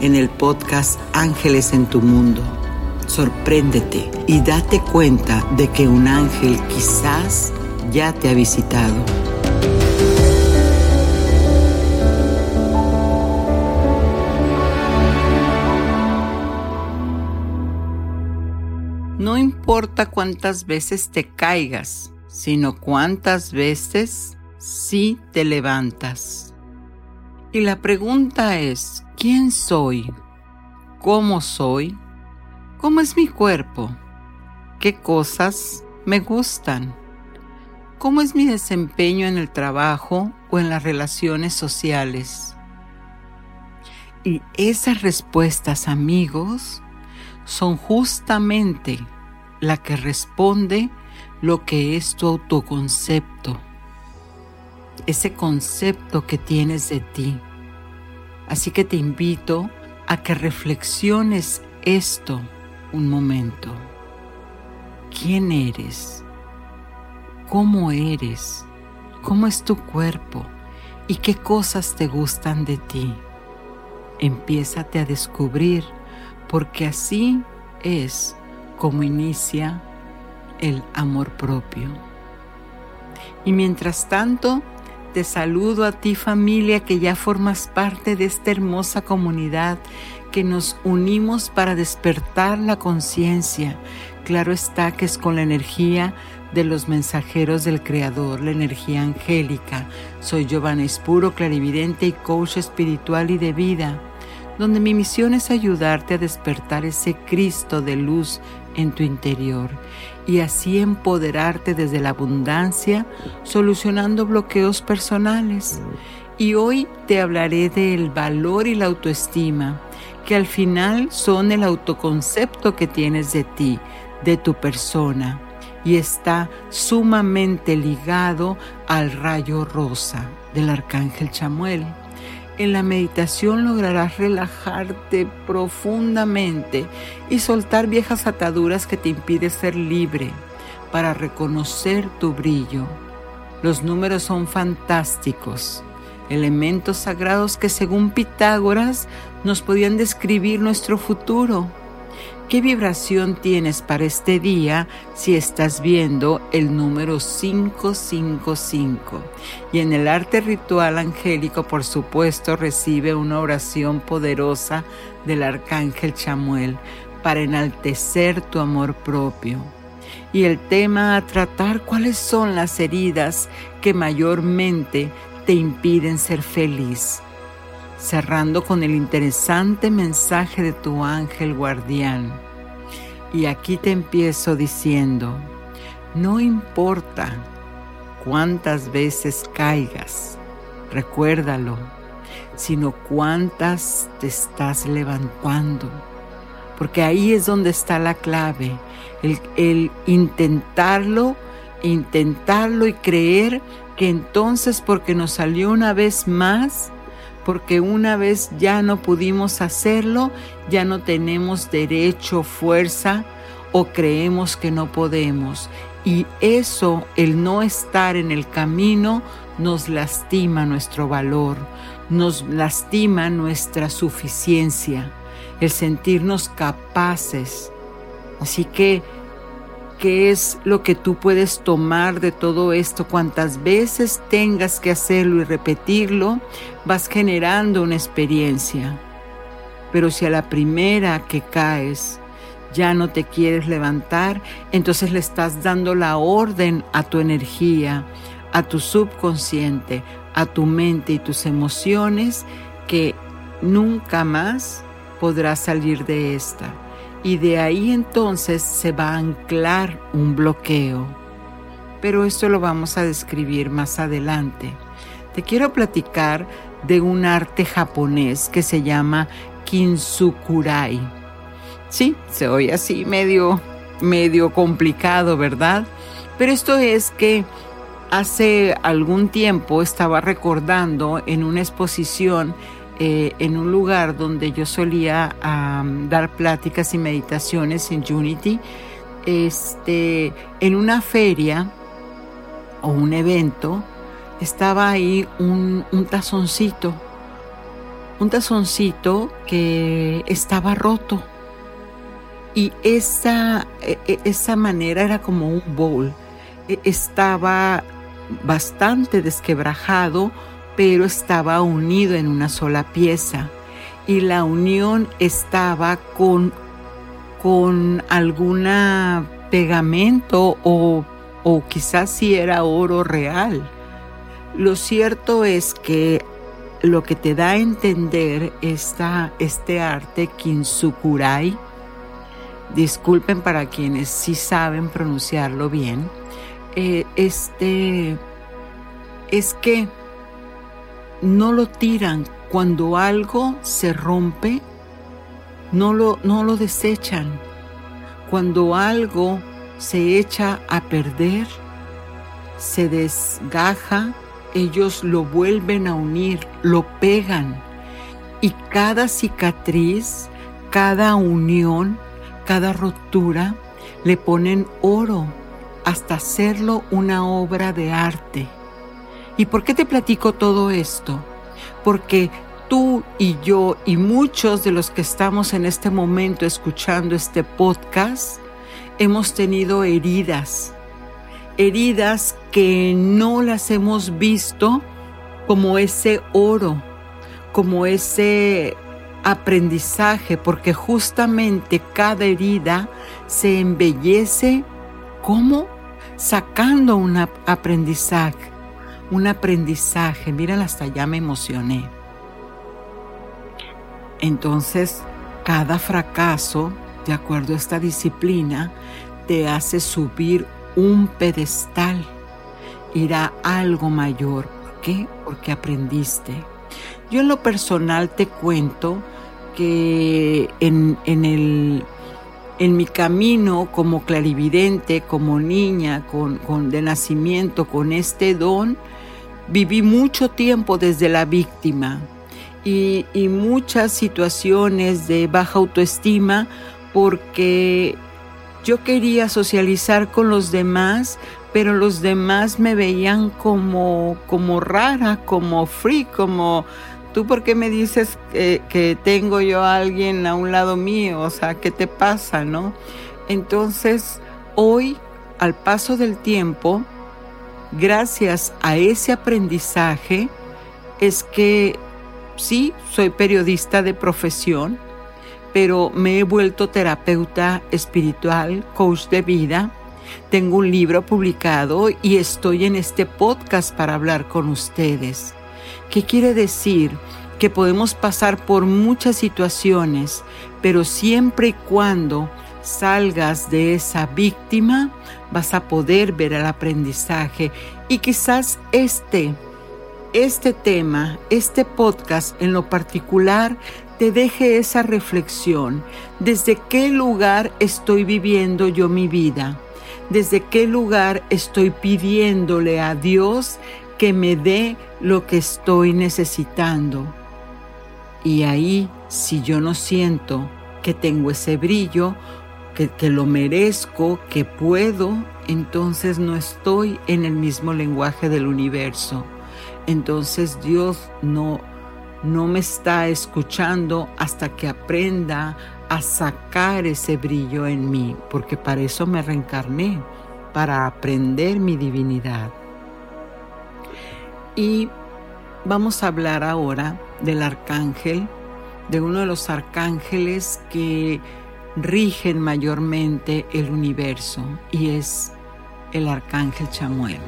en el podcast Ángeles en tu Mundo. Sorpréndete y date cuenta de que un ángel quizás ya te ha visitado. No importa cuántas veces te caigas, sino cuántas veces sí te levantas. Y la pregunta es, ¿quién soy? ¿Cómo soy? ¿Cómo es mi cuerpo? ¿Qué cosas me gustan? ¿Cómo es mi desempeño en el trabajo o en las relaciones sociales? Y esas respuestas, amigos, son justamente la que responde lo que es tu autoconcepto, ese concepto que tienes de ti. Así que te invito a que reflexiones esto un momento. ¿Quién eres? ¿Cómo eres? ¿Cómo es tu cuerpo? ¿Y qué cosas te gustan de ti? Empiézate a descubrir porque así es como inicia el amor propio. Y mientras tanto, te saludo a ti familia que ya formas parte de esta hermosa comunidad que nos unimos para despertar la conciencia. Claro está que es con la energía de los mensajeros del Creador, la energía angélica. Soy Giovanna Espuro, clarividente y coach espiritual y de vida, donde mi misión es ayudarte a despertar ese Cristo de luz en tu interior y así empoderarte desde la abundancia, solucionando bloqueos personales. Y hoy te hablaré del valor y la autoestima, que al final son el autoconcepto que tienes de ti, de tu persona, y está sumamente ligado al rayo rosa del arcángel Chamuel. En la meditación lograrás relajarte profundamente y soltar viejas ataduras que te impiden ser libre para reconocer tu brillo. Los números son fantásticos, elementos sagrados que según Pitágoras nos podían describir nuestro futuro. ¿Qué vibración tienes para este día si estás viendo el número 555? Y en el arte ritual angélico, por supuesto, recibe una oración poderosa del arcángel Chamuel para enaltecer tu amor propio. Y el tema a tratar cuáles son las heridas que mayormente te impiden ser feliz cerrando con el interesante mensaje de tu ángel guardián. Y aquí te empiezo diciendo, no importa cuántas veces caigas, recuérdalo, sino cuántas te estás levantando. Porque ahí es donde está la clave, el, intentarlo, intentarlo y creer que entonces porque nos salió una vez más, porque una vez ya no pudimos hacerlo, ya no tenemos derecho, fuerza o creemos que no podemos. Y eso, el no estar en el camino, nos lastima nuestro valor, nos lastima nuestra suficiencia, el sentirnos capaces. Así que, ¿qué es lo que tú puedes tomar de todo esto? Cuantas veces tengas que hacerlo y repetirlo, vas generando una experiencia. Pero si a la primera que caes ya no te quieres levantar, entonces le estás dando la orden a tu energía, a tu subconsciente, a tu mente y tus emociones que nunca más podrás salir de esta. Y de ahí entonces se va a anclar un bloqueo. Pero esto lo vamos a describir más adelante. Te quiero platicar de un arte japonés que se llama Kinsukurai. Sí, se oye así medio medio complicado, ¿verdad? Pero esto es que hace algún tiempo estaba recordando en una exposición eh, en un lugar donde yo solía dar pláticas y meditaciones en Unity, este, en una feria o un evento, estaba ahí un, un tazoncito, un tazoncito que estaba roto. Y esa, e, e, esa manera era como un bowl. E, estaba bastante desquebrajado, pero estaba unido en una sola pieza. Y la unión estaba con, con pegamento o, o quizás si era oro real. Lo cierto es que lo que te da a entender esta, este arte Kinsukurai, disculpen para quienes sí saben pronunciarlo bien, eh, este, es que no lo tiran cuando algo se rompe, no lo, no lo desechan. Cuando algo se echa a perder, se desgaja, ellos lo vuelven a unir, lo pegan. Y cada cicatriz, cada unión, cada rotura, le ponen oro hasta hacerlo una obra de arte. ¿Y por qué te platico todo esto? Porque tú y yo y muchos de los que estamos en este momento escuchando este podcast hemos tenido heridas, heridas que no las hemos visto como ese oro, como ese aprendizaje, porque justamente cada herida se embellece como sacando un aprendizaje, un aprendizaje. Mira, hasta ya me emocioné. Entonces, cada fracaso, de acuerdo a esta disciplina, te hace subir un pedestal, ir a algo mayor. ¿Por qué? Porque aprendiste. Yo en lo personal te cuento que en, en el en mi camino como clarividente, como niña, con, con, de nacimiento, con este don, viví mucho tiempo desde la víctima y, muchas situaciones de baja autoestima porque yo quería socializar con los demás, pero los demás me veían como, como rara, como free, como ¿tú por qué me dices que, tengo yo a alguien a un lado mío? O sea, ¿qué te pasa, no? Entonces, hoy, al paso del tiempo, gracias a ese aprendizaje, es que sí, soy periodista de profesión, pero me he vuelto terapeuta espiritual, coach de vida. Tengo un libro publicado y estoy en este podcast para hablar con ustedes. ¿Qué quiere decir? Que podemos pasar por muchas situaciones, pero siempre y cuando salgas de esa víctima, vas a poder ver el aprendizaje. Y quizás este, este tema, este podcast en lo particular, te deje esa reflexión. ¿Desde qué lugar estoy viviendo yo mi vida? ¿Desde qué lugar estoy pidiéndole a Dios que me dé lo que estoy necesitando. Y ahí, si yo no siento que tengo ese brillo, que, lo merezco, que puedo, entonces no estoy en el mismo lenguaje del universo. Entonces Dios no, no me está escuchando hasta que aprenda a sacar ese brillo en mí, porque para eso me reencarné, para aprender mi divinidad. Y vamos a hablar ahora del arcángel, de uno de los arcángeles que rigen mayormente el universo, y es el arcángel Chamuel.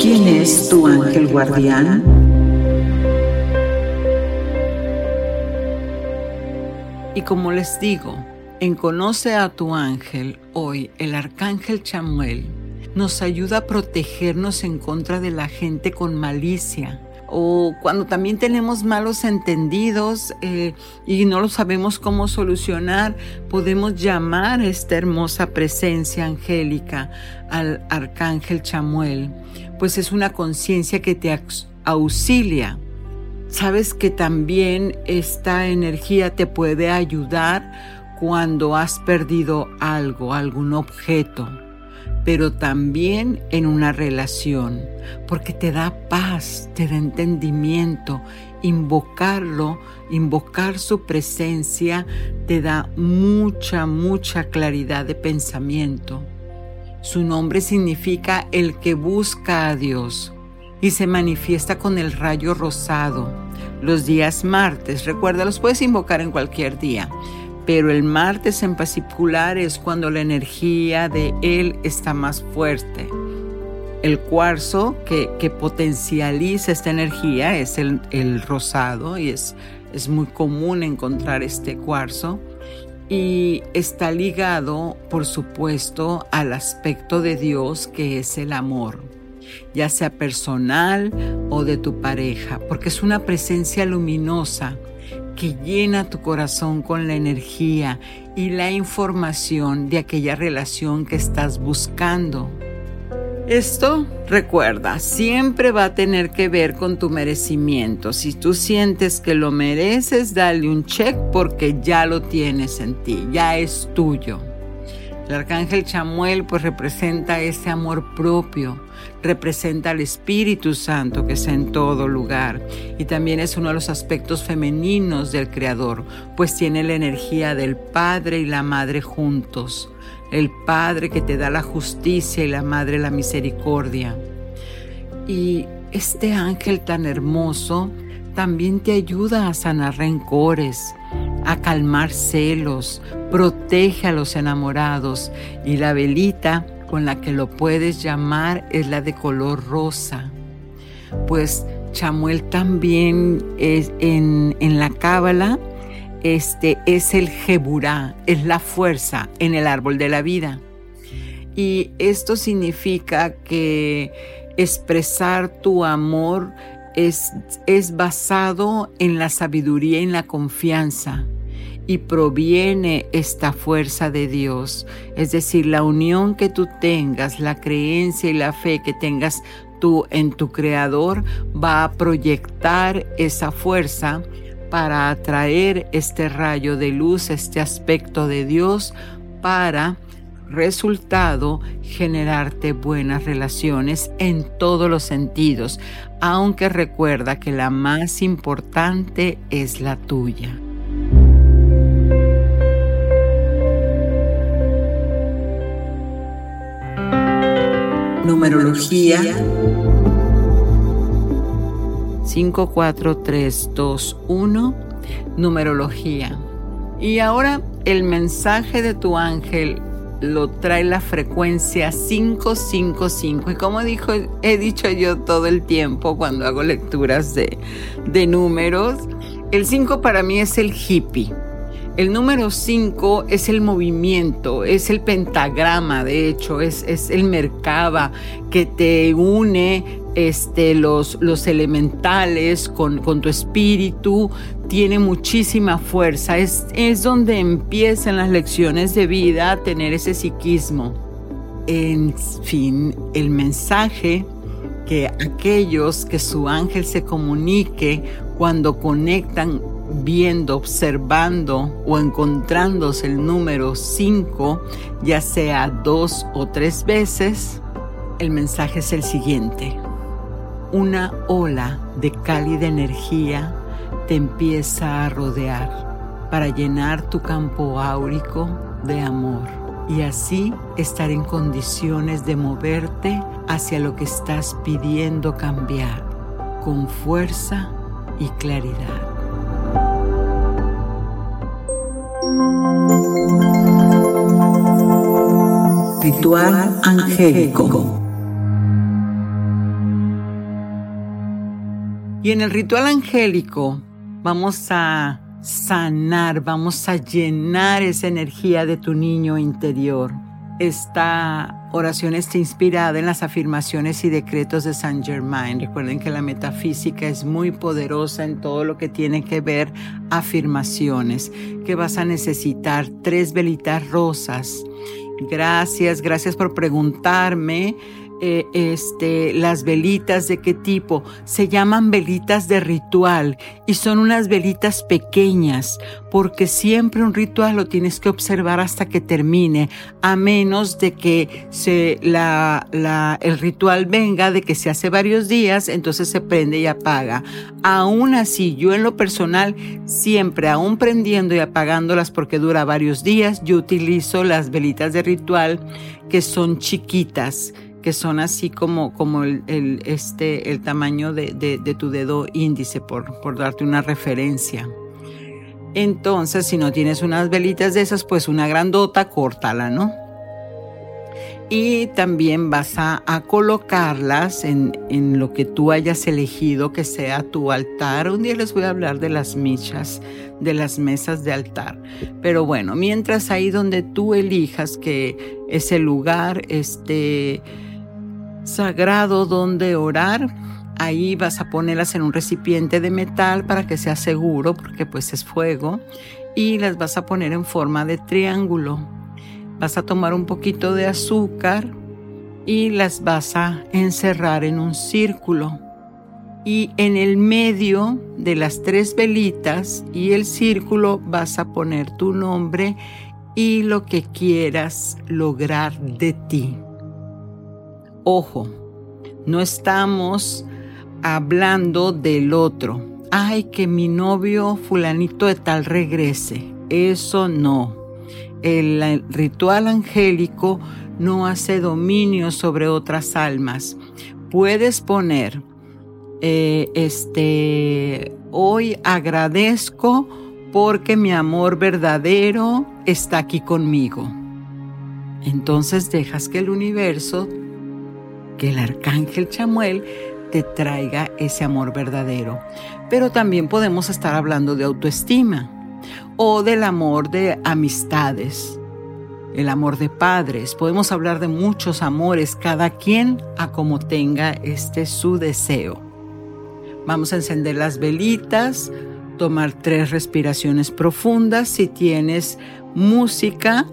¿Quién es tu ángel guardián? Y como les digo, en Conoce a tu ángel, hoy el arcángel Chamuel nos ayuda a protegernos en contra de la gente con malicia, o cuando también tenemos malos entendidos eh, y no lo sabemos cómo solucionar, podemos llamar a esta hermosa presencia angélica al arcángel Chamuel, pues es una conciencia que te auxilia. Sabes que también esta energía te puede ayudar cuando has perdido algo, algún objeto pero también en una relación, porque te da paz, te da entendimiento. Invocarlo, invocar su presencia, te da mucha, mucha claridad de pensamiento. Su nombre significa el que busca a Dios y se manifiesta con el rayo rosado. Los días martes, recuerda, los puedes invocar en cualquier día pero el martes en particular es cuando la energía de él está más fuerte. El cuarzo que, potencializa esta energía es el, el rosado y es, es muy común encontrar este cuarzo y está ligado, por supuesto, al aspecto de Dios que es el amor, ya sea personal o de tu pareja, porque es una presencia luminosa que llena tu corazón con la energía y la información de aquella relación que estás buscando. Esto, recuerda, siempre va a tener que ver con tu merecimiento. Si tú sientes que lo mereces, dale un check porque ya lo tienes en ti, ya es tuyo. El arcángel Chamuel pues representa ese amor propio, representa al Espíritu Santo que está en todo lugar. Y también es uno de los aspectos femeninos del Creador, pues tiene la energía del Padre y la Madre juntos, el Padre que te da la justicia y la Madre la misericordia. Y este ángel tan hermoso también te ayuda a sanar rencores, a calmar celos, protege a los enamorados. Y la velita con la que lo puedes llamar es la de color rosa. Pues Chamuel también es en, la cábala, este es el Jeburá, es la fuerza en el árbol de la vida. Y esto significa que expresar tu amor es, es basado en la sabiduría y en la confianza y proviene esta fuerza de Dios. Es decir, la unión que tú tengas, la creencia y la fe que tengas tú en tu Creador va a proyectar esa fuerza para atraer este rayo de luz, este aspecto de Dios para resultado generarte buenas relaciones en todos los sentidos, aunque recuerda que la más importante es la tuya. Numerología 54321 Numerología. Y ahora el mensaje de tu ángel lo trae la frecuencia 555. Y como dijo, he dicho yo todo el tiempo cuando hago lecturas de, de números, el 5 para mí es el hippie. El número 5 es el movimiento, es el pentagrama, de hecho, es, es el merkaba que te une este, los, los elementales con, con, tu espíritu, tiene muchísima fuerza. Es, es donde empiezan las lecciones de vida a tener ese psiquismo. En fin, el mensaje que aquellos que su ángel se comunique cuando conectan viendo, observando o encontrándose el número 5, ya sea dos o tres veces, el mensaje es el siguiente. Una ola de cálida energía te empieza a rodear para llenar tu campo áurico de amor y así estar en condiciones de moverte hacia lo que estás pidiendo cambiar con fuerza y claridad. Ritual angélico. Y en el ritual angélico vamos a sanar, vamos a llenar esa energía de tu niño interior. Esta oración está inspirada en las afirmaciones y decretos de Saint Germain. Recuerden que la metafísica es muy poderosa en todo lo que tiene que ver afirmaciones, que vas a necesitar tres velitas rosas. Gracias, gracias por preguntarme eh, este, las velitas de qué tipo. Se llaman velitas de ritual y son unas velitas pequeñas porque siempre un ritual lo tienes que observar hasta que termine, a menos de que se, la, la, el ritual venga de que se hace varios días, entonces se prende y apaga. Aún así, yo en lo personal, siempre, aún prendiendo y apagándolas porque dura varios días, yo utilizo las velitas de ritual que son chiquitas que son así como, como el, este, el tamaño de, de, tu dedo índice, por, por darte una referencia. Entonces, si no tienes unas velitas de esas, pues una grandota, córtala, ¿no? Y también vas a, a colocarlas en, en, lo que tú hayas elegido que sea tu altar. Un día les voy a hablar de las michas, de las mesas de altar. Pero bueno, mientras ahí donde tú elijas que ese lugar, este, sagrado donde orar. Ahí vas a ponerlas en un recipiente de metal para que sea seguro, porque pues es fuego, y las vas a poner en forma de triángulo. Vas a tomar un poquito de azúcar y las vas a encerrar en un círculo. Y en el medio de las tres velitas y el círculo vas a poner tu nombre y lo que quieras lograr de ti. Ojo, no estamos hablando del otro. Ay, que mi novio fulanito de tal regrese. Eso no. El ritual angélico no hace dominio sobre otras almas. Puedes poner, eh, este, hoy agradezco porque mi amor verdadero está aquí conmigo. Entonces dejas que el universo que el arcángel Chamuel te traiga ese amor verdadero. Pero también podemos estar hablando de autoestima o del amor de amistades, el amor de padres. Podemos hablar de muchos amores, cada quien a como tenga este su deseo. Vamos a encender las velitas, tomar tres respiraciones profundas. Si tienes música,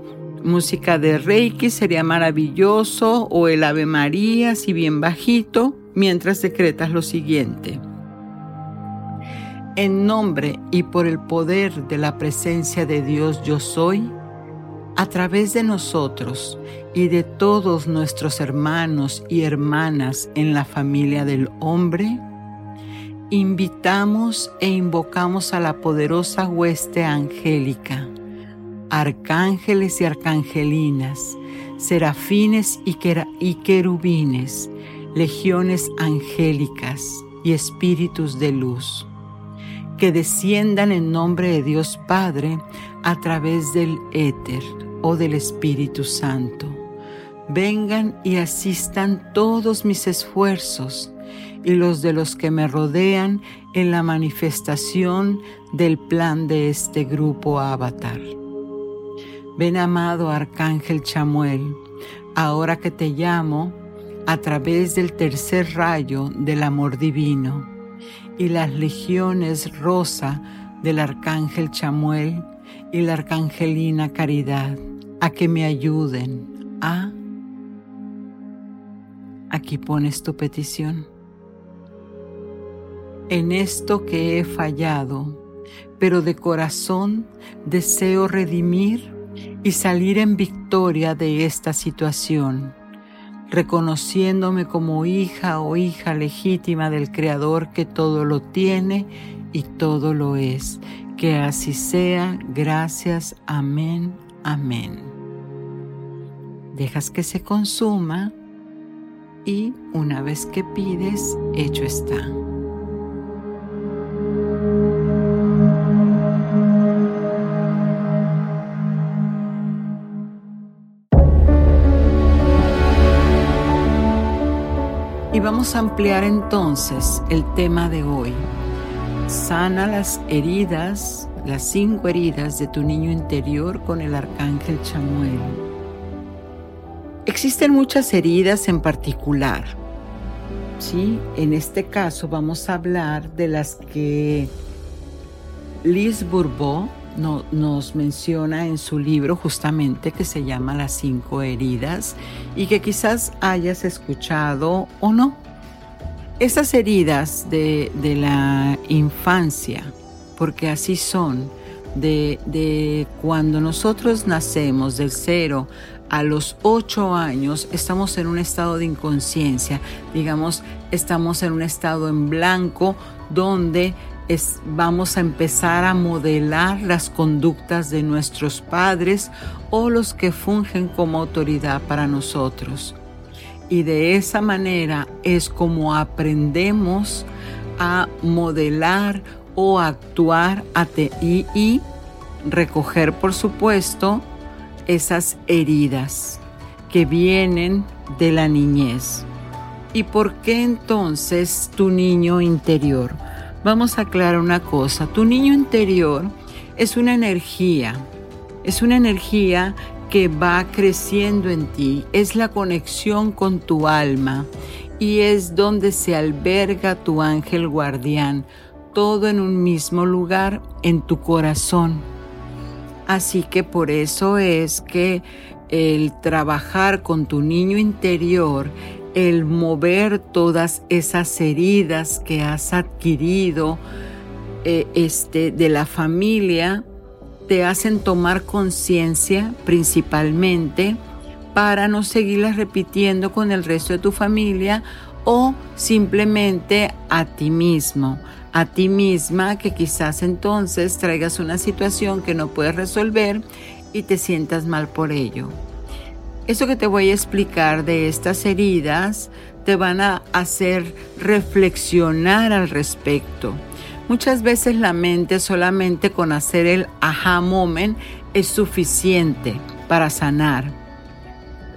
música de Reiki sería maravilloso o el Ave María si bien bajito mientras decretas lo siguiente. En nombre y por el poder de la presencia de Dios yo soy, a través de nosotros y de todos nuestros hermanos y hermanas en la familia del hombre, invitamos e invocamos a la poderosa hueste angélica arcángeles y arcangelinas, serafines y, querubines, legiones angélicas y espíritus de luz, que desciendan en nombre de Dios Padre a través del éter o del Espíritu Santo. Vengan y asistan todos mis esfuerzos y los de los que me rodean en la manifestación del plan de este grupo avatar. Ven amado Arcángel Chamuel, ahora que te llamo a través del tercer rayo del amor divino y las legiones rosa del Arcángel Chamuel y la Arcangelina Caridad, a que me ayuden a aquí pones tu petición. En esto que he fallado, pero de corazón deseo redimir y salir en victoria de esta situación, reconociéndome como hija o hija legítima del Creador que todo lo tiene y todo lo es. Que así sea, gracias, amén, amén. Dejas que se consuma y una vez que pides, hecho está. Vamos a ampliar entonces el tema de hoy. Sana las heridas, las cinco heridas de tu niño interior con el arcángel Chamuel. Existen muchas heridas en particular. ¿sí? En este caso vamos a hablar de las que Liz Bourbeau nos menciona en su libro justamente que se llama Las cinco heridas y que quizás hayas escuchado o no. Esas heridas de, la infancia, porque así son, de, de cuando nosotros nacemos del cero a los ocho años estamos en un estado de inconsciencia, digamos, estamos en un estado en blanco donde vamos a empezar a modelar las conductas de nuestros padres o los que fungen como autoridad para nosotros. Y de esa manera es como aprendemos a modelar o actuar y, y recoger, por supuesto, esas heridas que vienen de la niñez. ¿Y por qué entonces tu niño interior? Vamos a aclarar una cosa, tu niño interior es una energía, es una energía que va creciendo en ti, es la conexión con tu alma. Y es donde se alberga tu ángel guardián, todo en un mismo lugar, en tu corazón. Así que por eso es que el trabajar con tu niño interior, el mover todas esas heridas que has adquirido eh, este, de la familia, te hacen tomar conciencia principalmente para no seguirlas repitiendo con el resto de tu familia o simplemente a ti mismo a ti misma que quizás entonces traigas una situación que no puedes resolver y te sientas mal por ello. Eso que te voy a explicar de estas heridas te van a hacer reflexionar al respecto. Muchas veces la mente solamente con hacer el aha moment es suficiente para sanar.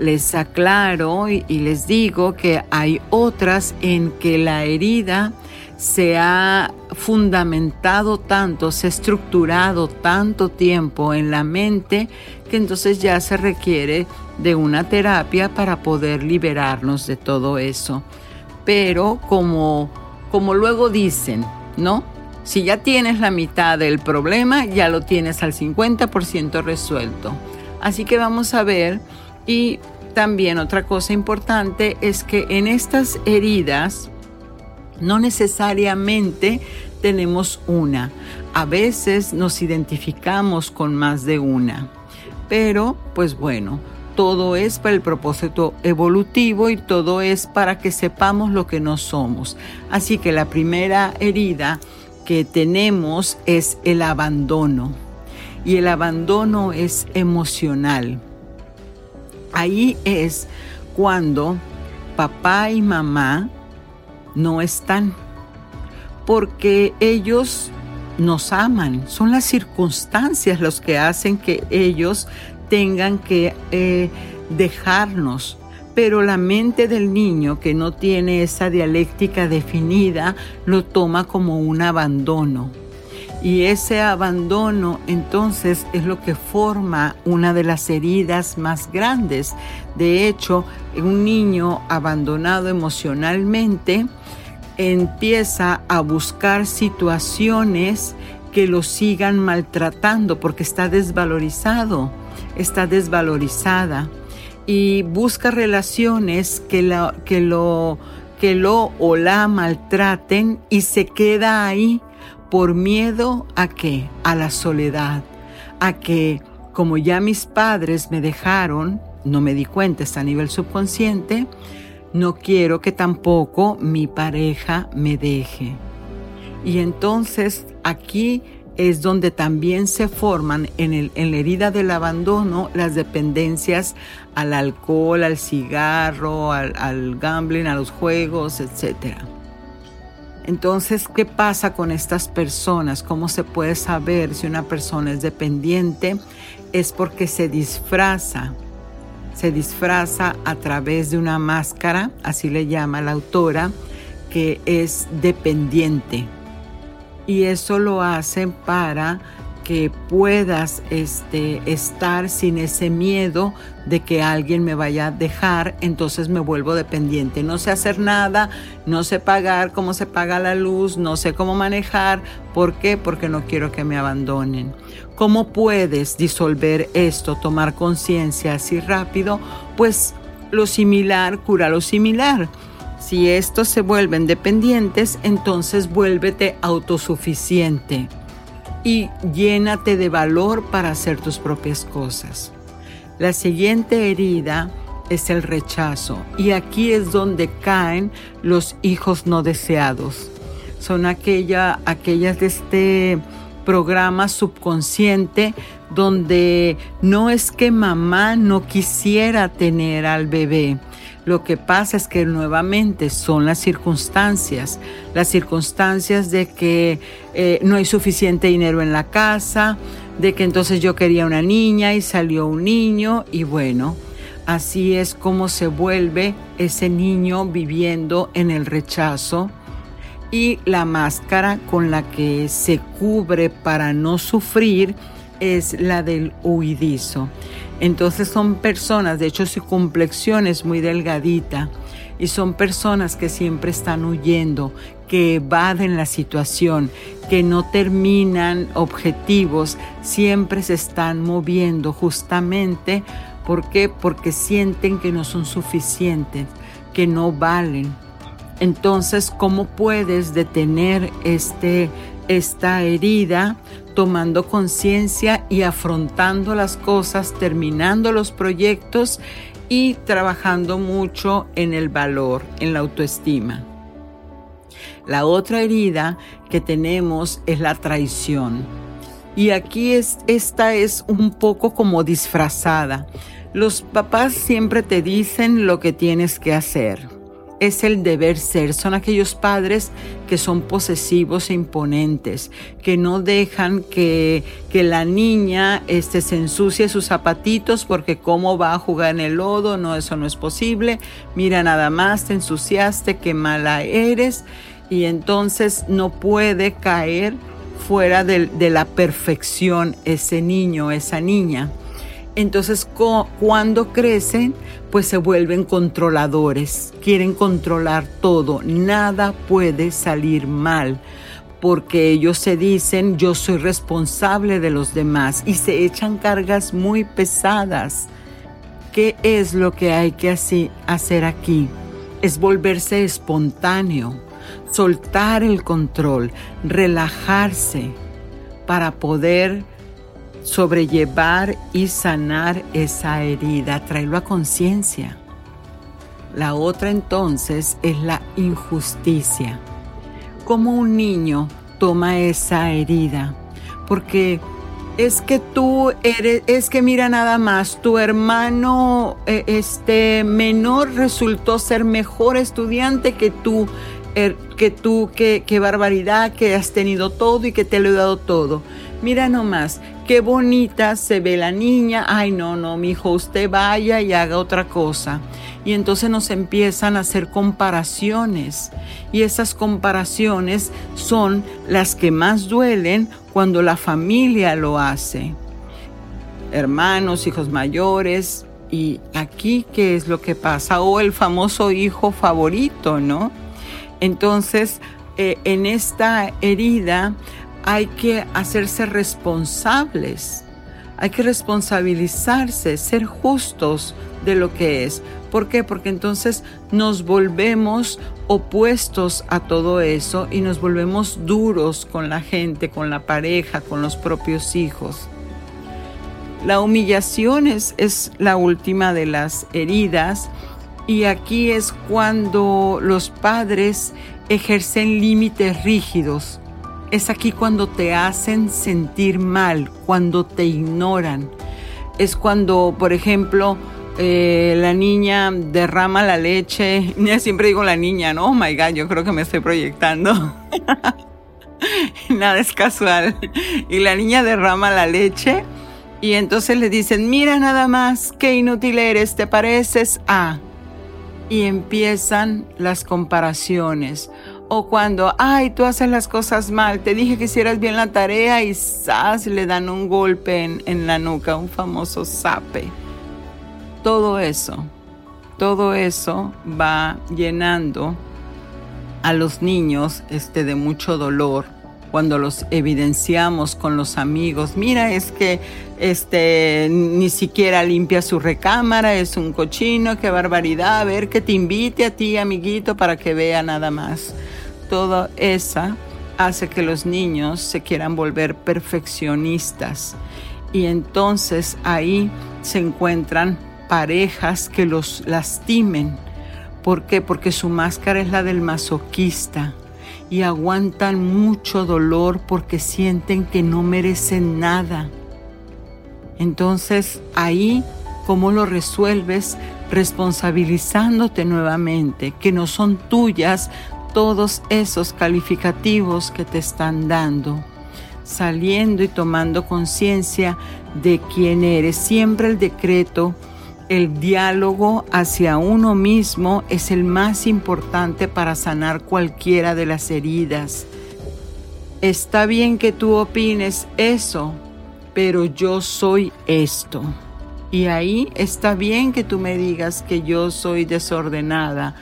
Les aclaro y, les digo que hay otras en que la herida se ha fundamentado tanto, se ha estructurado tanto tiempo en la mente que entonces ya se requiere de una terapia para poder liberarnos de todo eso. Pero como, como luego dicen, ¿no? Si ya tienes la mitad del problema, ya lo tienes al 50% resuelto. Así que vamos a ver y también otra cosa importante es que en estas heridas, no necesariamente tenemos una. A veces nos identificamos con más de una. Pero, pues bueno, todo es para el propósito evolutivo y todo es para que sepamos lo que no somos. Así que la primera herida que tenemos es el abandono. Y el abandono es emocional. Ahí es cuando papá y mamá no están, porque ellos nos aman, son las circunstancias los que hacen que ellos tengan que eh, dejarnos. Pero la mente del niño que no tiene esa dialéctica definida lo toma como un abandono. Y ese abandono entonces es lo que forma una de las heridas más grandes. De hecho, un niño abandonado emocionalmente empieza a buscar situaciones que lo sigan maltratando porque está desvalorizado, está desvalorizada. y busca relaciones que, la, que, lo, que lo o la maltraten y se queda ahí por miedo a qué? A la soledad, a que como ya mis padres me dejaron, no me di cuenta, está a nivel subconsciente, no quiero que tampoco mi pareja me deje. Y entonces aquí es donde también se forman en, el, en la herida del abandono las dependencias al alcohol, al cigarro, al, al gambling, a los juegos, etc. Entonces, ¿qué pasa con estas personas? ¿Cómo se puede saber si una persona es dependiente? Es porque se disfraza, se disfraza a través de una máscara, así le llama la autora, que es dependiente y eso lo hacen para que puedas este, estar sin ese miedo de que alguien me vaya a dejar, entonces me vuelvo dependiente. No sé hacer nada, no sé pagar cómo se paga la luz, no sé cómo manejar. ¿Por qué? Porque no quiero que me abandonen. ¿Cómo puedes disolver esto, tomar conciencia así rápido? Pues lo similar cura lo similar. Si estos se vuelven dependientes, entonces vuélvete autosuficiente y llénate de valor para hacer tus propias cosas. La siguiente herida es el rechazo y aquí es donde caen los hijos no deseados. Son aquella, aquellas de este programa subconsciente donde no es que mamá no quisiera tener al bebé, lo que pasa es que nuevamente son las circunstancias, las circunstancias de que eh, no hay suficiente dinero en la casa, de que entonces yo quería una niña y salió un niño y bueno, así es como se vuelve ese niño viviendo en el rechazo y la máscara con la que se cubre para no sufrir es la del huidizo. Entonces son personas, de hecho su complexión es muy delgadita y son personas que siempre están huyendo, que evaden la situación, que no terminan objetivos, siempre se están moviendo justamente. ¿Por qué? Porque sienten que no son suficientes, que no valen. Entonces, ¿cómo puedes detener este, esta herida? tomando conciencia y afrontando las cosas, terminando los proyectos y trabajando mucho en el valor, en la autoestima. La otra herida que tenemos es la traición. Y aquí es, esta es un poco como disfrazada. Los papás siempre te dicen lo que tienes que hacer es el deber ser. Son aquellos padres que son posesivos e imponentes, que no dejan que, que la niña este, se ensucie sus zapatitos porque cómo va a jugar en el lodo, no, eso no es posible. Mira nada más, te ensuciaste, qué mala eres. Y entonces no puede caer fuera de, de la perfección ese niño, esa niña. Entonces, cuando crecen, pues se vuelven controladores, quieren controlar todo, nada puede salir mal, porque ellos se dicen, yo soy responsable de los demás y se echan cargas muy pesadas. ¿Qué es lo que hay que hacer aquí? Es volverse espontáneo, soltar el control, relajarse para poder sobrellevar y sanar esa herida, traerlo a conciencia. La otra entonces es la injusticia. ¿Cómo un niño toma esa herida? Porque es que tú eres, es que mira nada más, tu hermano eh, este menor resultó ser mejor estudiante que tú, er, que tú, que, qué barbaridad, que has tenido todo y que te lo he dado todo. Mira nomás, qué bonita se ve la niña, ay no, no, mi hijo, usted vaya y haga otra cosa. Y entonces nos empiezan a hacer comparaciones y esas comparaciones son las que más duelen cuando la familia lo hace. Hermanos, hijos mayores, y aquí qué es lo que pasa, o el famoso hijo favorito, ¿no? Entonces, eh, en esta herida hay que hacerse responsables. hay que responsabilizarse, ser justos de lo que es. ¿Por qué? Porque entonces nos volvemos opuestos a todo eso y nos volvemos duros con la gente, con la pareja, con los propios hijos. La humillación es, es la última de las heridas y aquí es cuando los padres ejercen límites rígidos. Es aquí cuando te hacen sentir mal, cuando te ignoran. Es cuando, por ejemplo, eh, la niña derrama la leche. Ya siempre digo la niña, ¿no? Oh my God, yo creo que me estoy proyectando. Nada es casual. Y la niña derrama la leche y entonces le dicen, mira nada más, qué inútil eres, te pareces a y empiezan las comparaciones. O cuando, ay, tú haces las cosas mal, te dije que hicieras bien la tarea y ¡zas! le dan un golpe en, la nuca, un famoso sape. Todo eso, todo eso va llenando a los niños este, de mucho dolor cuando los evidenciamos con los amigos. Mira, es que este ni siquiera limpia su recámara, es un cochino, qué barbaridad, a ver que te invite a ti, amiguito, para que vea nada más. Todo esa hace que los niños se quieran volver perfeccionistas y entonces ahí se encuentran parejas que los lastimen. ¿Por qué? Porque su máscara es la del masoquista y aguantan mucho dolor porque sienten que no merecen nada. Entonces ahí, ¿cómo lo resuelves? Responsabilizándote nuevamente, que no son tuyas todos esos calificativos que te están dando, saliendo y tomando conciencia de quién eres. Siempre el decreto el diálogo hacia uno mismo es el más importante para sanar cualquiera de las heridas. Está bien que tú opines eso, pero yo soy esto. Y ahí está bien que tú me digas que yo soy desordenada,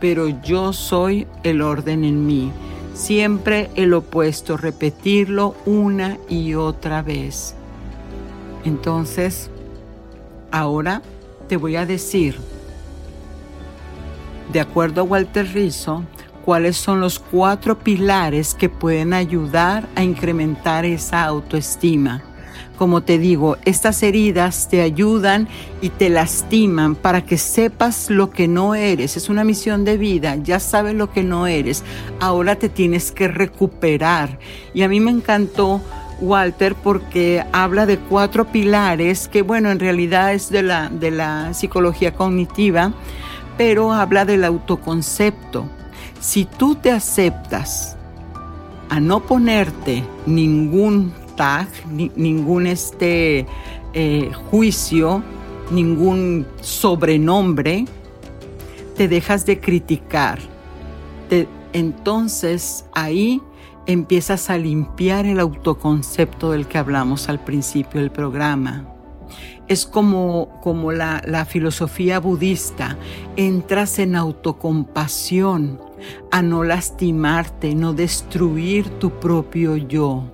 pero yo soy el orden en mí. Siempre el opuesto, repetirlo una y otra vez. Entonces, ahora te voy a decir, de acuerdo a Walter Rizzo, cuáles son los cuatro pilares que pueden ayudar a incrementar esa autoestima. Como te digo, estas heridas te ayudan y te lastiman para que sepas lo que no eres. Es una misión de vida, ya sabes lo que no eres. Ahora te tienes que recuperar. Y a mí me encantó Walter porque habla de cuatro pilares que bueno, en realidad es de la, de la psicología cognitiva, pero habla del autoconcepto. Si tú te aceptas a no ponerte ningún ningún este eh, juicio, ningún sobrenombre, te dejas de criticar. entonces ahí empiezas a limpiar el autoconcepto del que hablamos al principio del programa. Es como, como la, la filosofía budista, entras en autocompasión, a no lastimarte, no destruir tu propio yo.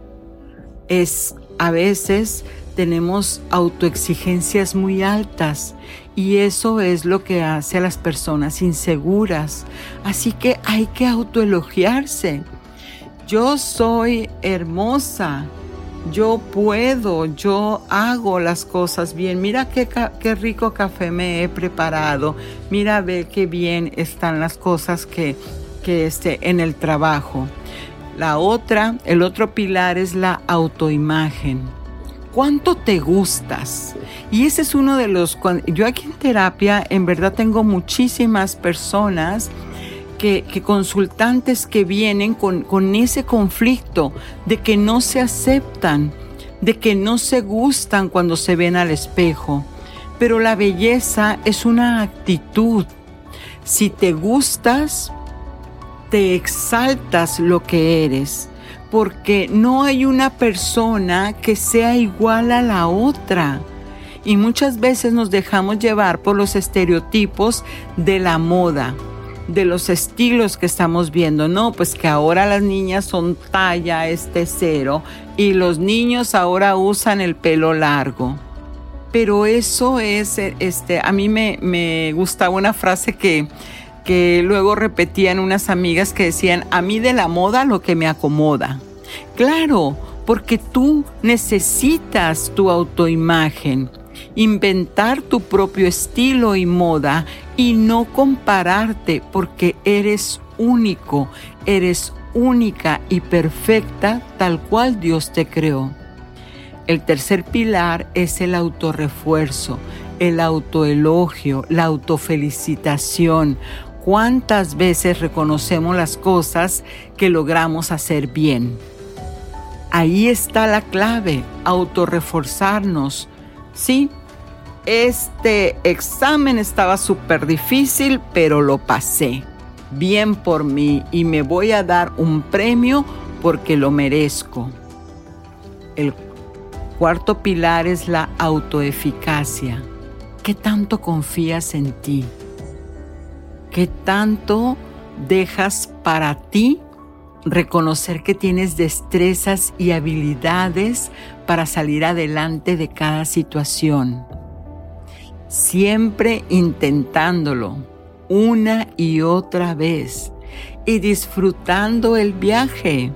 Es a veces tenemos autoexigencias muy altas y eso es lo que hace a las personas inseguras. Así que hay que autoelogiarse yo soy hermosa, yo puedo, yo hago las cosas bien. Mira qué, rico café me he preparado. Mira, ve qué bien están las cosas que, que esté en el trabajo. La otra, el otro pilar es la autoimagen. ¿Cuánto te gustas? Y ese es uno de los... Yo aquí en terapia en verdad tengo muchísimas personas que, consultantes que vienen con, con ese conflicto de que no se aceptan, de que no se gustan cuando se ven al espejo. Pero la belleza es una actitud. Si te gustas, te exaltas lo que eres, porque no hay una persona que sea igual a la otra. Y muchas veces nos dejamos llevar por los estereotipos de la moda de los estilos que estamos viendo. No, pues que ahora las niñas son talla este cero y los niños ahora usan el pelo largo. Pero eso es, este, a mí me, me gustaba una frase que, que luego repetían unas amigas que decían, a mí de la moda lo que me acomoda. Claro, porque tú necesitas tu autoimagen, inventar tu propio estilo y moda y no compararte porque eres único, eres única y perfecta tal cual Dios te creó. El tercer pilar es el autorrefuerzo, el autoelogio, la autofelicitación. ¿Cuántas veces reconocemos las cosas que logramos hacer bien? Ahí está la clave, autorreforzarnos. Sí, este examen estaba súper difícil, pero lo pasé. Bien por mí y me voy a dar un premio porque lo merezco. El cuarto pilar es la autoeficacia. ¿Qué tanto confías en ti? ¿Qué tanto dejas para ti reconocer que tienes destrezas y habilidades para salir adelante de cada situación? siempre intentándolo una y otra vez y disfrutando el viaje.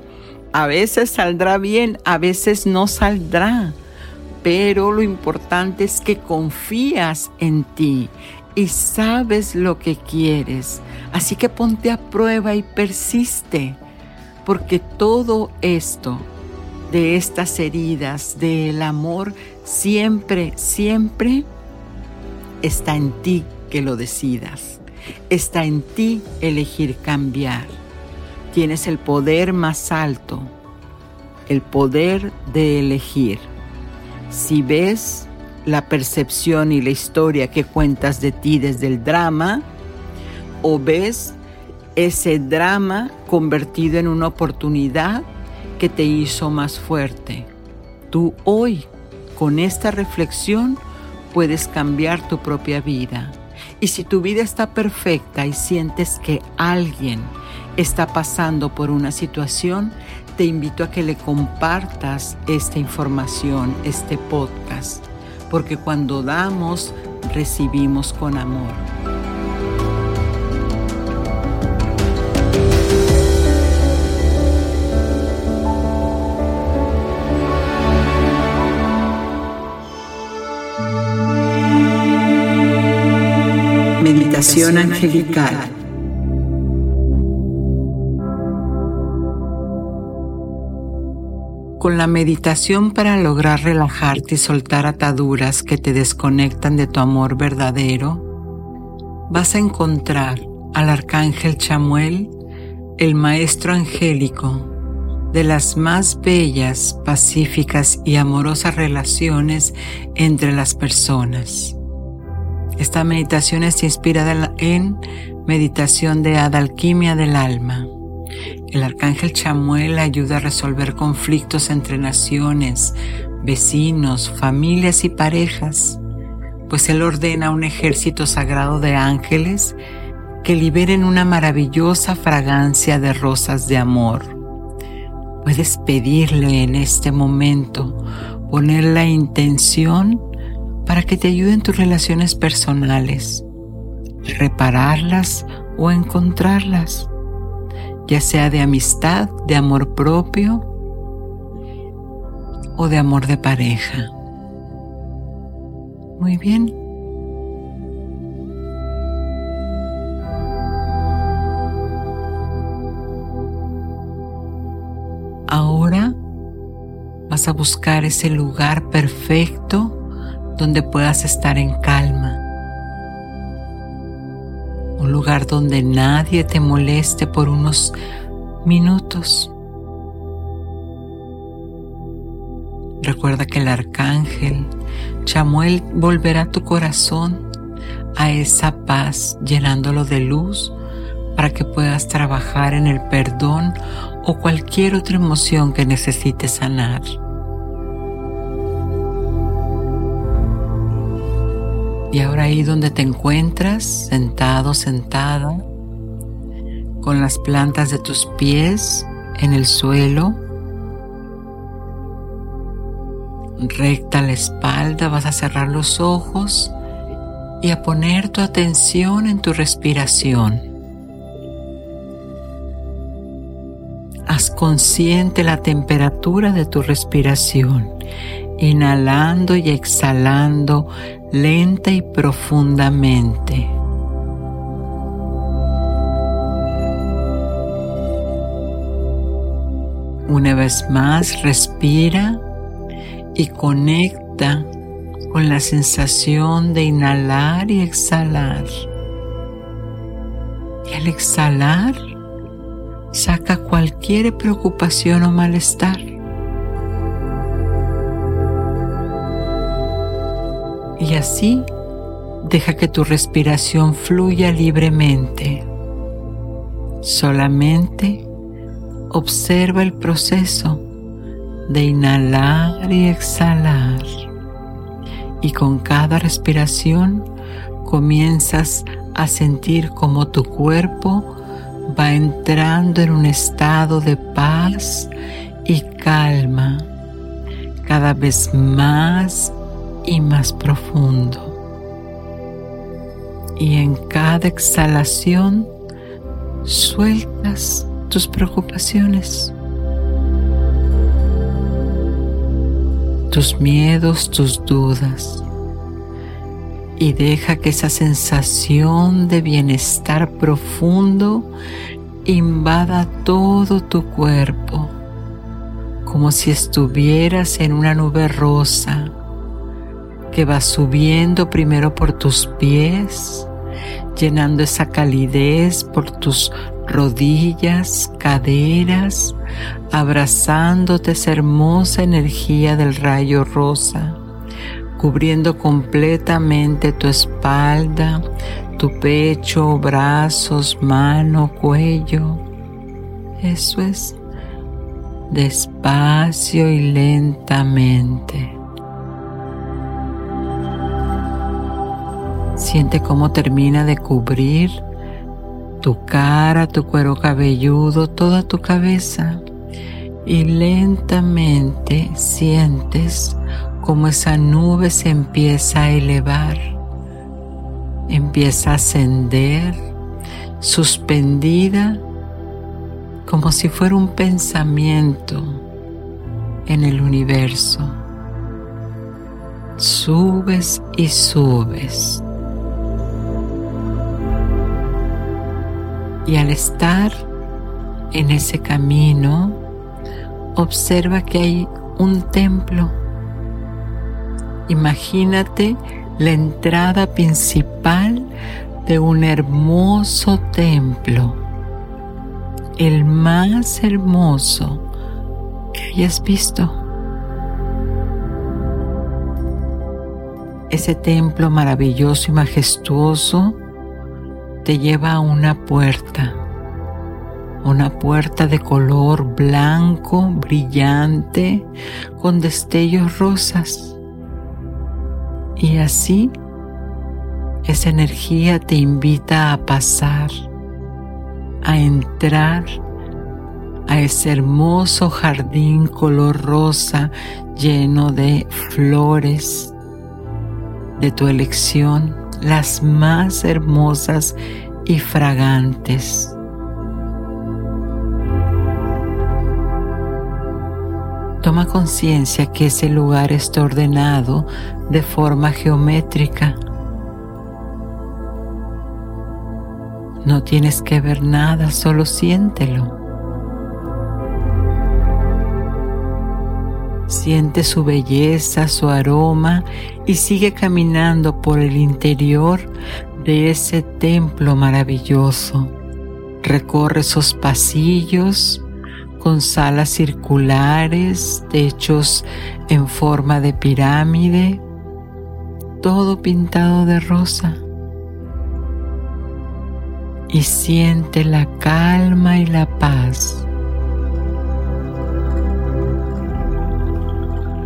A veces saldrá bien, a veces no saldrá, pero lo importante es que confías en ti y sabes lo que quieres. Así que ponte a prueba y persiste, porque todo esto de estas heridas, del amor, siempre, siempre Está en ti que lo decidas. Está en ti elegir cambiar. Tienes el poder más alto, el poder de elegir. Si ves la percepción y la historia que cuentas de ti desde el drama, o ves ese drama convertido en una oportunidad que te hizo más fuerte. Tú hoy, con esta reflexión, puedes cambiar tu propia vida. Y si tu vida está perfecta y sientes que alguien está pasando por una situación, te invito a que le compartas esta información, este podcast, porque cuando damos, recibimos con amor. Meditación angelical. Con la meditación para lograr relajarte y soltar ataduras que te desconectan de tu amor verdadero, vas a encontrar al arcángel Chamuel, el maestro angélico de las más bellas, pacíficas y amorosas relaciones entre las personas. Esta meditación está inspirada en meditación de Adalquimia del alma. El arcángel Chamuel ayuda a resolver conflictos entre naciones, vecinos, familias y parejas, pues él ordena un ejército sagrado de ángeles que liberen una maravillosa fragancia de rosas de amor. Puedes pedirle en este momento, poner la intención para que te ayuden tus relaciones personales, repararlas o encontrarlas, ya sea de amistad, de amor propio o de amor de pareja. Muy bien. Ahora vas a buscar ese lugar perfecto donde puedas estar en calma. Lugar donde nadie te moleste por unos minutos. Recuerda que el arcángel Chamuel volverá tu corazón a esa paz llenándolo de luz para que puedas trabajar en el perdón o cualquier otra emoción que necesites sanar. Y ahora ahí donde te encuentras, sentado, sentada, con las plantas de tus pies en el suelo. Recta la espalda, vas a cerrar los ojos y a poner tu atención en tu respiración. Haz consciente la temperatura de tu respiración, inhalando y exhalando lenta y profundamente. Una vez más, respira y conecta con la sensación de inhalar y exhalar. Y al exhalar, saca cualquier preocupación o malestar. Y así deja que tu respiración fluya libremente. Solamente observa el proceso de inhalar y exhalar. Y con cada respiración comienzas a sentir como tu cuerpo va entrando en un estado de paz y calma cada vez más y más profundo. Y en cada exhalación sueltas tus preocupaciones, tus miedos, tus dudas. Y deja que esa sensación de bienestar profundo invada todo tu cuerpo, como si estuvieras en una nube rosa que va subiendo primero por tus pies, llenando esa calidez por tus rodillas, caderas, abrazándote esa hermosa energía del rayo rosa, cubriendo completamente tu espalda, tu pecho, brazos, mano, cuello. Eso es despacio y lentamente. Siente cómo termina de cubrir tu cara, tu cuero cabelludo, toda tu cabeza. Y lentamente sientes como esa nube se empieza a elevar, empieza a ascender, suspendida como si fuera un pensamiento en el universo. Subes y subes Y al estar en ese camino, observa que hay un templo. Imagínate la entrada principal de un hermoso templo, el más hermoso que hayas visto. Ese templo maravilloso y majestuoso te lleva a una puerta, una puerta de color blanco, brillante, con destellos rosas. Y así esa energía te invita a pasar, a entrar a ese hermoso jardín color rosa lleno de flores de tu elección las más hermosas y fragantes. Toma conciencia que ese lugar está ordenado de forma geométrica. No tienes que ver nada, solo siéntelo. Siente su belleza, su aroma y sigue caminando por el interior de ese templo maravilloso. Recorre esos pasillos con salas circulares, techos en forma de pirámide, todo pintado de rosa. Y siente la calma y la paz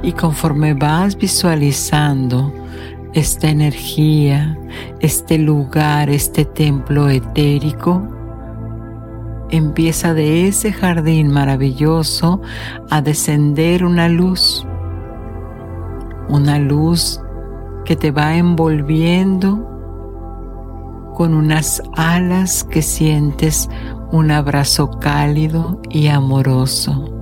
Y conforme vas visualizando esta energía, este lugar, este templo etérico, empieza de ese jardín maravilloso a descender una luz, una luz que te va envolviendo con unas alas que sientes un abrazo cálido y amoroso.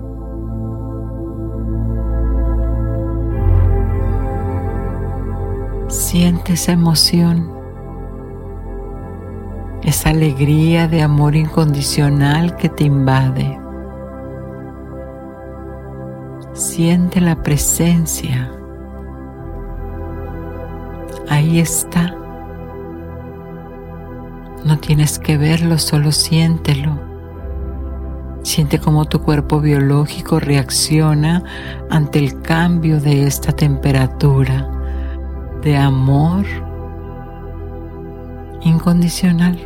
Siente esa emoción, esa alegría de amor incondicional que te invade. Siente la presencia. Ahí está no tienes que verlo, solo siéntelo. Siente cómo tu cuerpo biológico reacciona ante el cambio de esta temperatura de amor incondicional.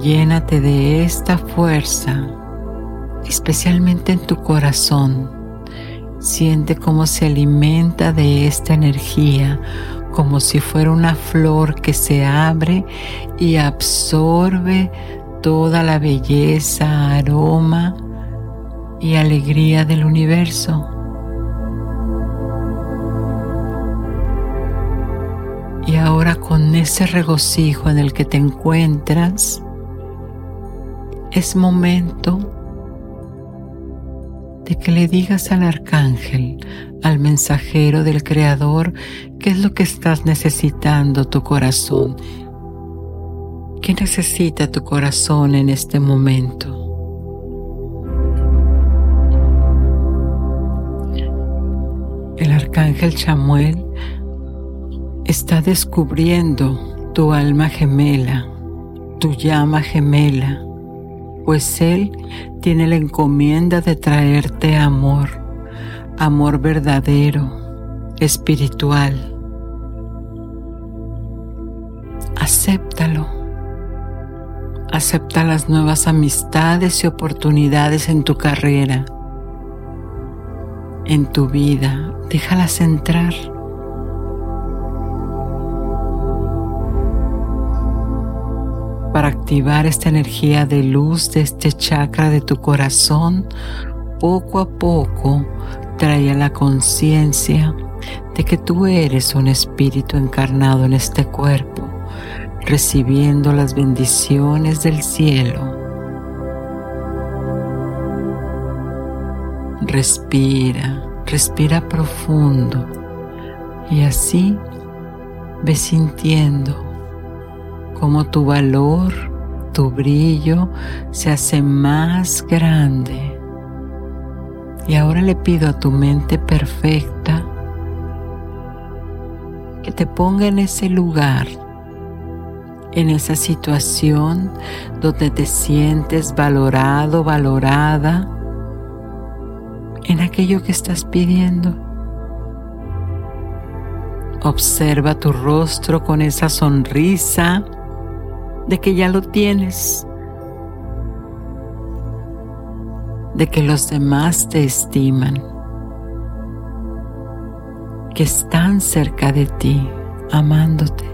Llénate de esta fuerza, especialmente en tu corazón. Siente cómo se alimenta de esta energía como si fuera una flor que se abre y absorbe toda la belleza, aroma y alegría del universo. Y ahora con ese regocijo en el que te encuentras, es momento de que le digas al arcángel, al mensajero del Creador, qué es lo que estás necesitando tu corazón. ¿Qué necesita tu corazón en este momento? El arcángel Chamuel está descubriendo tu alma gemela, tu llama gemela, pues él tiene la encomienda de traerte amor, amor verdadero, espiritual. Acéptalo. Acepta las nuevas amistades y oportunidades en tu carrera, en tu vida. Déjalas entrar. Activar esta energía de luz de este chakra de tu corazón, poco a poco trae a la conciencia de que tú eres un espíritu encarnado en este cuerpo, recibiendo las bendiciones del cielo. Respira, respira profundo y así ve sintiendo como tu valor, tu brillo se hace más grande. Y ahora le pido a tu mente perfecta que te ponga en ese lugar, en esa situación donde te sientes valorado, valorada, en aquello que estás pidiendo. Observa tu rostro con esa sonrisa de que ya lo tienes, de que los demás te estiman, que están cerca de ti, amándote,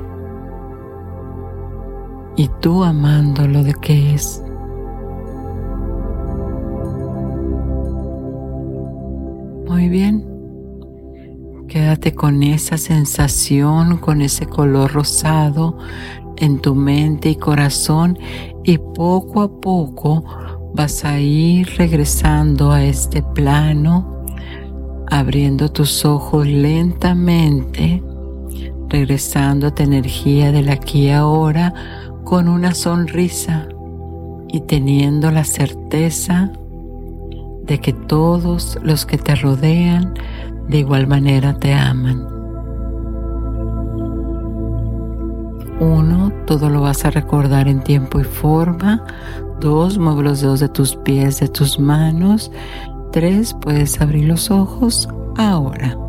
y tú amando lo de que es. Muy bien. Quédate con esa sensación, con ese color rosado en tu mente y corazón y poco a poco vas a ir regresando a este plano, abriendo tus ojos lentamente, regresando a tu energía del aquí y ahora con una sonrisa y teniendo la certeza de que todos los que te rodean de igual manera te aman. Uno, todo lo vas a recordar en tiempo y forma. Dos, mueve los dedos de tus pies, de tus manos. Tres, puedes abrir los ojos ahora.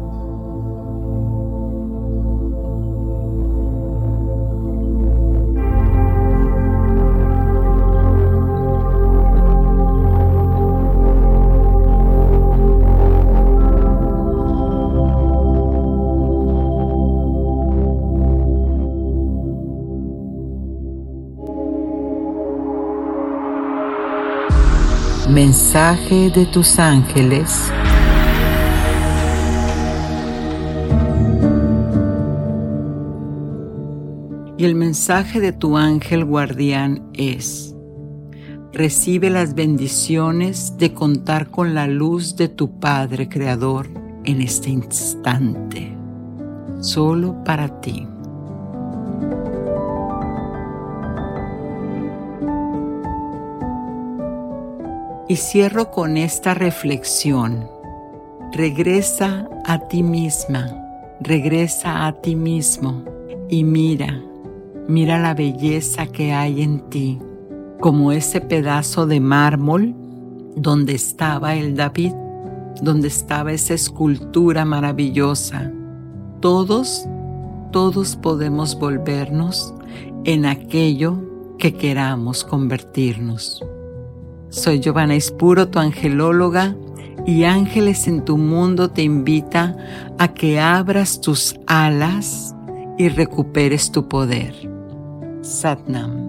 Mensaje de tus ángeles. Y el mensaje de tu ángel guardián es, recibe las bendiciones de contar con la luz de tu Padre Creador en este instante, solo para ti. Y cierro con esta reflexión. Regresa a ti misma, regresa a ti mismo y mira, mira la belleza que hay en ti, como ese pedazo de mármol donde estaba el David, donde estaba esa escultura maravillosa. Todos, todos podemos volvernos en aquello que queramos convertirnos. Soy Giovanna Espuro, tu angelóloga, y Ángeles en tu mundo te invita a que abras tus alas y recuperes tu poder. Satnam.